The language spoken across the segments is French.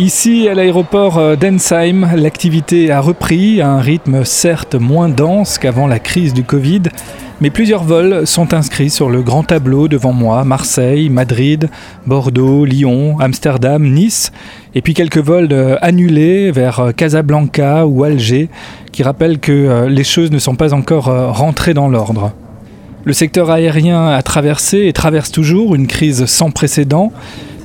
Ici, à l'aéroport euh, d'Ensheim, l'activité a repris à un rythme certes moins dense qu'avant la crise du Covid, mais plusieurs vols sont inscrits sur le grand tableau devant moi, Marseille, Madrid, Bordeaux, Lyon, Amsterdam, Nice, et puis quelques vols euh, annulés vers euh, Casablanca ou Alger, qui rappellent que les choses ne sont pas encore rentrées dans l'ordre. Le secteur aérien a traversé et traverse toujours une crise sans précédent,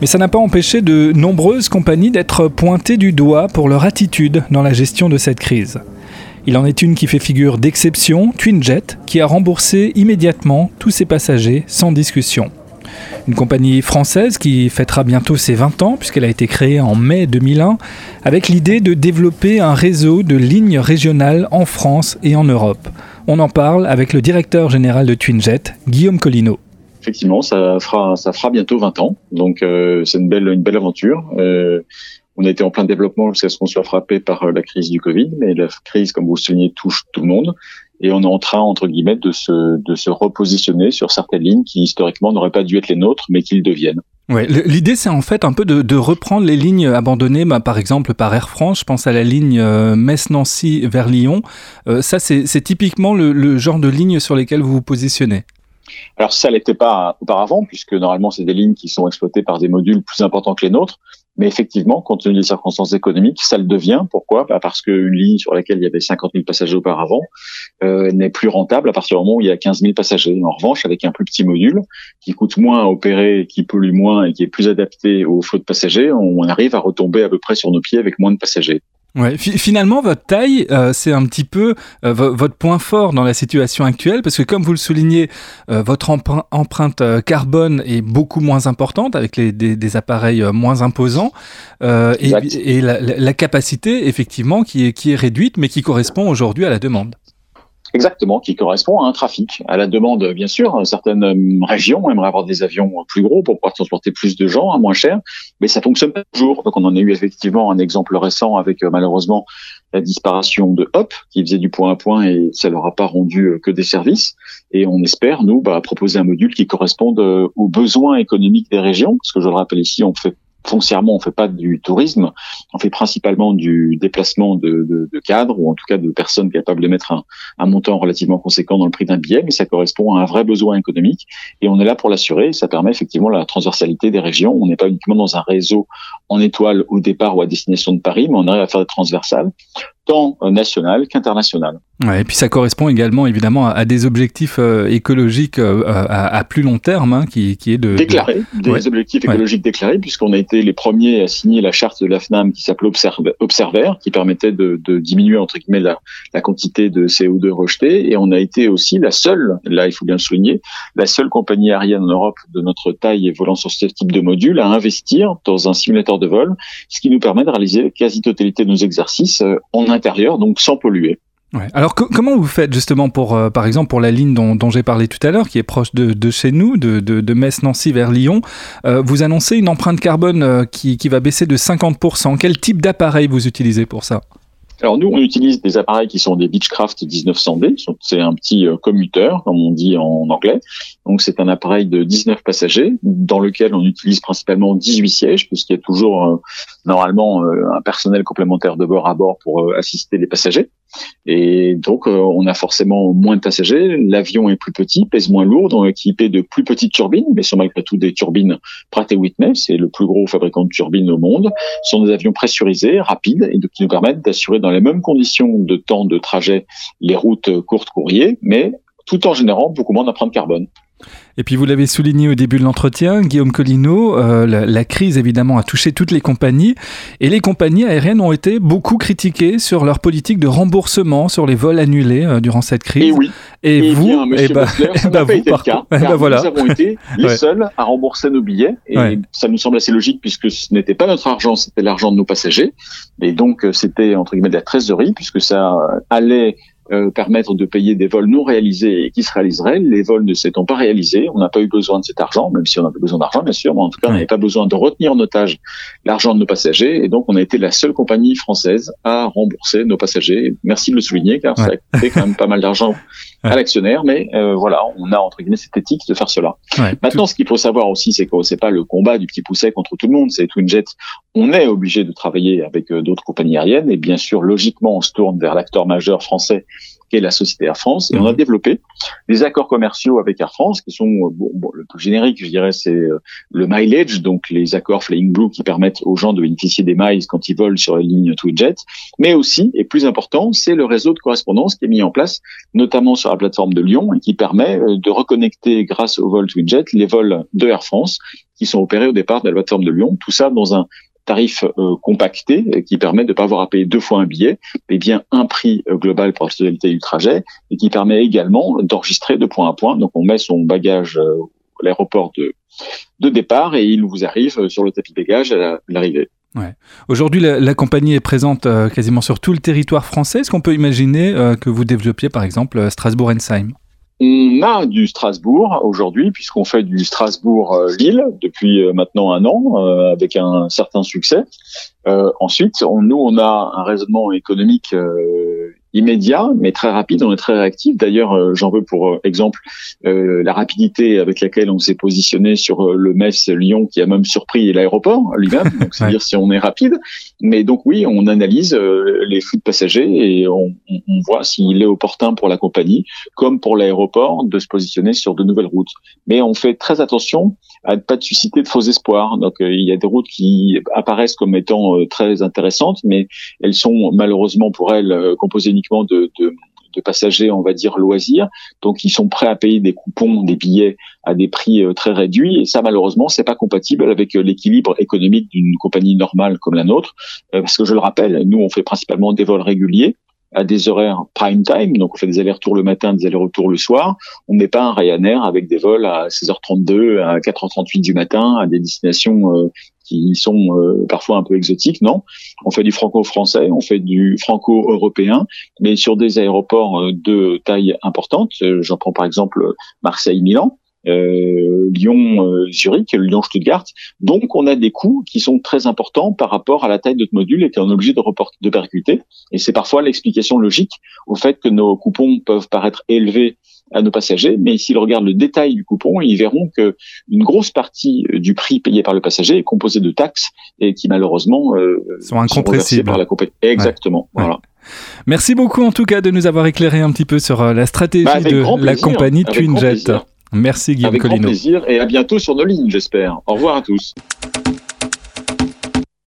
mais ça n'a pas empêché de nombreuses compagnies d'être pointées du doigt pour leur attitude dans la gestion de cette crise. Il en est une qui fait figure d'exception, TwinJet, qui a remboursé immédiatement tous ses passagers sans discussion. Une compagnie française qui fêtera bientôt ses 20 ans puisqu'elle a été créée en mai 2001 avec l'idée de développer un réseau de lignes régionales en France et en Europe. On en parle avec le directeur général de TwinJet, Guillaume Collino effectivement, ça fera, bientôt 20 ans. Donc, euh, c'est une belle, aventure. Euh, on a été en plein développement jusqu'à ce qu'on soit frappé par euh, la crise du Covid, mais la crise, comme vous le soulignez, touche tout le monde. Et on est en train, entre guillemets, de se, repositionner sur certaines lignes qui, historiquement, n'auraient pas dû être les nôtres, mais qu'ils deviennent. Ouais, l'idée c'est en fait un peu de, de reprendre les lignes abandonnées, bah, par exemple par Air France. Je pense à la ligne Metz-Nancy vers Lyon. ça, c'est typiquement le, le, genre de ligne sur lesquelles vous vous positionnez. Alors ça l'était pas auparavant, puisque normalement c'est des lignes qui sont exploitées par des modules plus importants que les nôtres. Mais effectivement, compte tenu des circonstances économiques, ça le devient. Pourquoi? Bah Parce qu'une ligne sur laquelle il y avait 50 000 passagers auparavant euh, n'est plus rentable à partir du moment où il y a 15 000 passagers. En revanche, avec un plus petit module qui coûte moins à opérer, qui pollue moins et qui est plus adapté au flot de passagers, on arrive à retomber à peu près sur nos pieds avec moins de passagers. Ouais, finalement, votre taille, euh, c'est un petit peu euh, votre point fort dans la situation actuelle, parce que comme vous le soulignez, euh, votre empreinte carbone est beaucoup moins importante avec les, des, des appareils moins imposants, et, et la, la, capacité, effectivement, qui est, qui est réduite, mais qui correspond aujourd'hui à la demande. Exactement, qui correspond à un trafic. À la demande, bien sûr, certaines euh, régions aimeraient avoir des avions plus gros pour pouvoir transporter plus de gens à moins cher, mais ça fonctionne pas toujours. Donc on en a eu effectivement un exemple récent avec euh, malheureusement la disparition de Hop, qui faisait du point à point et ça leur a pas rendu euh, que des services. Et on espère, nous, bah, proposer un module qui corresponde aux besoins économiques des régions, parce que je le rappelle ici, on fait foncièrement, on fait pas du tourisme, on fait principalement du déplacement de, cadres ou en tout cas de personnes capables de mettre un, montant relativement conséquent dans le prix d'un billet, mais ça correspond à un vrai besoin économique et on est là pour l'assurer. Ça permet effectivement la transversalité des régions. On n'est pas uniquement dans un réseau en étoile au départ ou à destination de Paris, mais on arrive à faire des transversales tant national qu'international. Ouais, et puis ça correspond également évidemment à, des objectifs euh, écologiques euh, à, à, plus long terme, hein, qui, qui, est de déclarer des objectifs écologiques déclarés, puisqu'on a été les premiers à signer la charte de l'AFNAM qui s'appelait Observer, qui permettait de, de, diminuer entre guillemets la, la, quantité de CO2 rejeté, et on a été aussi la seule, là il faut bien le souligner, la seule compagnie aérienne en Europe de notre taille et volant sur ce type de module à investir dans un simulateur de vol, ce qui nous permet de réaliser la quasi-totalité de nos exercices euh, en intérieur, donc sans polluer. Alors comment vous faites justement pour, euh, par exemple, pour la ligne dont, j'ai parlé tout à l'heure, qui est proche de, chez nous, de, de, Metz-Nancy vers Lyon, euh, vous annoncez une empreinte carbone euh, qui, qui va baisser de 50%. Quel type d'appareil vous utilisez pour ça? Alors nous, on utilise des appareils qui sont des Beechcraft 1900D. C'est un petit euh, commuteur, comme on dit en anglais. Donc c'est un appareil de 19 passagers dans lequel on utilise principalement 18 sièges, puisqu'il y a toujours normalement un personnel complémentaire de bord à bord pour assister les passagers. Et donc on a forcément moins de passagers. L'avion est plus petit, pèse moins lourd, donc équipé de plus petites turbines, mais sont malgré tout des turbines Pratt Whitney, c'est le plus gros fabricant de turbines au monde. Ce sont des avions pressurisés, rapides, et qui nous permettent d'assurer dans les mêmes conditions de temps de trajet les routes courtes courriers, mais tout en générant beaucoup moins d'empreintes carbone. Et puis vous l'avez souligné au début de l'entretien, Guillaume Collino, euh, la, la, crise évidemment a touché toutes les compagnies et les compagnies aériennes ont été beaucoup critiquées sur leur politique de remboursement sur les vols annulés euh, durant cette crise. Et oui. Et, et vous, bien, et bah, Bossler, ça bah n'a pas vous, été par le cas. Eh car bah voilà. nous avons été les Ouais. seuls à rembourser nos billets et Ouais. ça nous semble assez logique puisque ce n'était pas notre argent, c'était l'argent de nos passagers et donc euh, c'était entre guillemets de la trésorerie puisque ça allait euh, permettre de payer des vols non réalisés et qui se réaliseraient. Les vols ne s'étant pas réalisés, on n'a pas eu besoin de cet argent, même si on avait besoin d'argent, bien sûr, mais en tout cas, on n'avait pas besoin de retenir en otage l'argent de nos passagers, et donc on a été la seule compagnie française à rembourser nos passagers. Merci de le souligner, car ça a coûté quand même pas mal d'argent à l'actionnaire, mais voilà, on a entre guillemets cette éthique de faire cela. Maintenant, ce qu'il faut savoir aussi, c'est que c'est pas le combat du petit pousset contre tout le monde. C'est TwinJet. On est obligé de travailler avec d'autres compagnies aériennes, et bien sûr, logiquement, on se tourne vers l'acteur majeur français qui est la société Air France. Et on a mhm. développé des accords commerciaux avec Air France qui sont euh, bon, le plus générique, je dirais, c'est euh, le mileage, donc les accords Flying Blue qui permettent aux gens de bénéficier des miles quand ils volent sur la ligne Twinjet. Mais aussi, et plus important, c'est le réseau de correspondance qui est mis en place, notamment sur la plateforme de Lyon, et qui permet euh, de reconnecter grâce au vol Twinjet les vols de Air France qui sont opérés au départ de la plateforme de Lyon. Tout ça dans un tarif euh, compacté euh, qui permet de ne pas avoir à payer deux fois un billet, mais bien un prix euh, global pour la totalité du trajet et qui permet également d'enregistrer de point à point. Donc on met son bagage à l'aéroport de, de départ et il vous arrive sur le tapis bagage à l'arrivée. Aujourd'hui, la, compagnie est présente quasiment sur tout le territoire français. Est-ce qu'on peut imaginer que vous développiez par exemple Strasbourg-Ensheim? On a du Strasbourg aujourd'hui, puisqu'on fait du Strasbourg-Lille depuis euh, maintenant un an, euh, avec un certain succès. Euh, ensuite, nous, on a un raisonnement économique immédiat, mais très rapide. On est très réactif. D'ailleurs, euh, j'en veux pour euh, exemple euh, la rapidité avec laquelle on s'est positionné sur le Metz-Lyon, qui a même surpris l'aéroport lui-même. Donc, c'est-à-dire si on est rapide. Mais donc oui, on analyse les flux de passagers et on, on voit s'il est opportun pour la compagnie, comme pour l'aéroport, de se positionner sur de nouvelles routes. Mais on fait très attention à ne pas susciter de faux espoirs. Donc, il y a des routes qui apparaissent comme étant très intéressantes, mais elles sont malheureusement pour elles composées de, passagers, on va dire, loisirs. Donc, ils sont prêts à payer des coupons, des billets à des prix euh, très réduits. Et ça, malheureusement, c'est pas compatible avec euh, l'équilibre économique d'une compagnie normale comme la nôtre. Euh, parce que je le rappelle, nous, on fait principalement des vols réguliers à des horaires prime time, donc on fait des allers-retours le matin, des allers-retours le soir. On n'est pas un Ryanair avec des vols à 16h32, à 4h38 du matin, à des destinations qui sont euh, parfois un peu exotiques, non? On fait du franco-français, on fait du franco-européen, mais sur des aéroports euh, de taille importante. Euh, j'en prends par exemple Marseille-Milan. Euh, Lyon, Zurich, Lyon, Stuttgart. Donc, on a des coûts qui sont très importants par rapport à la taille de notre module et qu'on est obligé de, de percuter. Et c'est parfois l'explication logique au fait que nos coupons peuvent paraître élevés à nos passagers, mais s'ils regardent le détail du coupon, ils verront que une grosse partie euh, du prix payé par le passager est composée de taxes et qui malheureusement euh, sont incompressibles par la compagnie. Exactement. Voilà. Merci beaucoup en tout cas de nous avoir éclairé un petit peu sur euh, la stratégie bah, de la compagnie TwinJet. Merci Guillaume Avec Colino. Avec grand plaisir et à bientôt sur nos lignes, j'espère. Au revoir à tous.